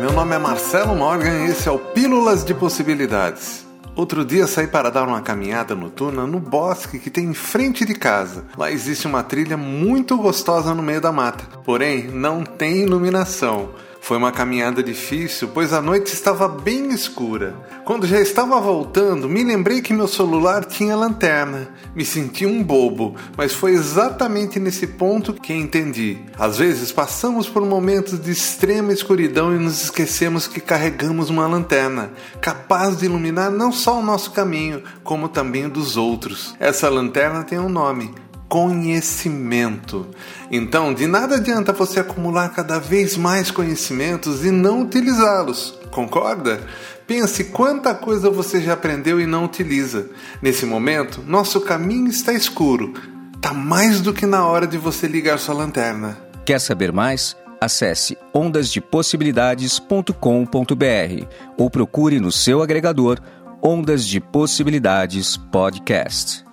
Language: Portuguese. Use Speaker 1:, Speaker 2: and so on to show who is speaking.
Speaker 1: meu nome é Marcelo Morgan e esse é o Pílulas de Possibilidades. Outro dia saí para dar uma caminhada noturna no bosque que tem em frente de casa. Lá existe uma trilha muito gostosa no meio da mata, porém não tem iluminação. Foi uma caminhada difícil, pois a noite estava bem escura. Quando já estava voltando, me lembrei que meu celular tinha lanterna. Me senti um bobo, mas foi exatamente nesse ponto que entendi. Às vezes passamos por momentos de extrema escuridão e nos esquecemos que carregamos uma lanterna, capaz de iluminar não só o nosso caminho, como também o dos outros. Essa lanterna tem um nome conhecimento. Então, de nada adianta você acumular cada vez mais conhecimentos e não utilizá-los. Concorda? Pense quanta coisa você já aprendeu e não utiliza. Nesse momento, nosso caminho está escuro. Tá mais do que na hora de você ligar sua lanterna.
Speaker 2: Quer saber mais? Acesse ondasdepossibilidades.com.br ou procure no seu agregador Ondas de Possibilidades Podcast.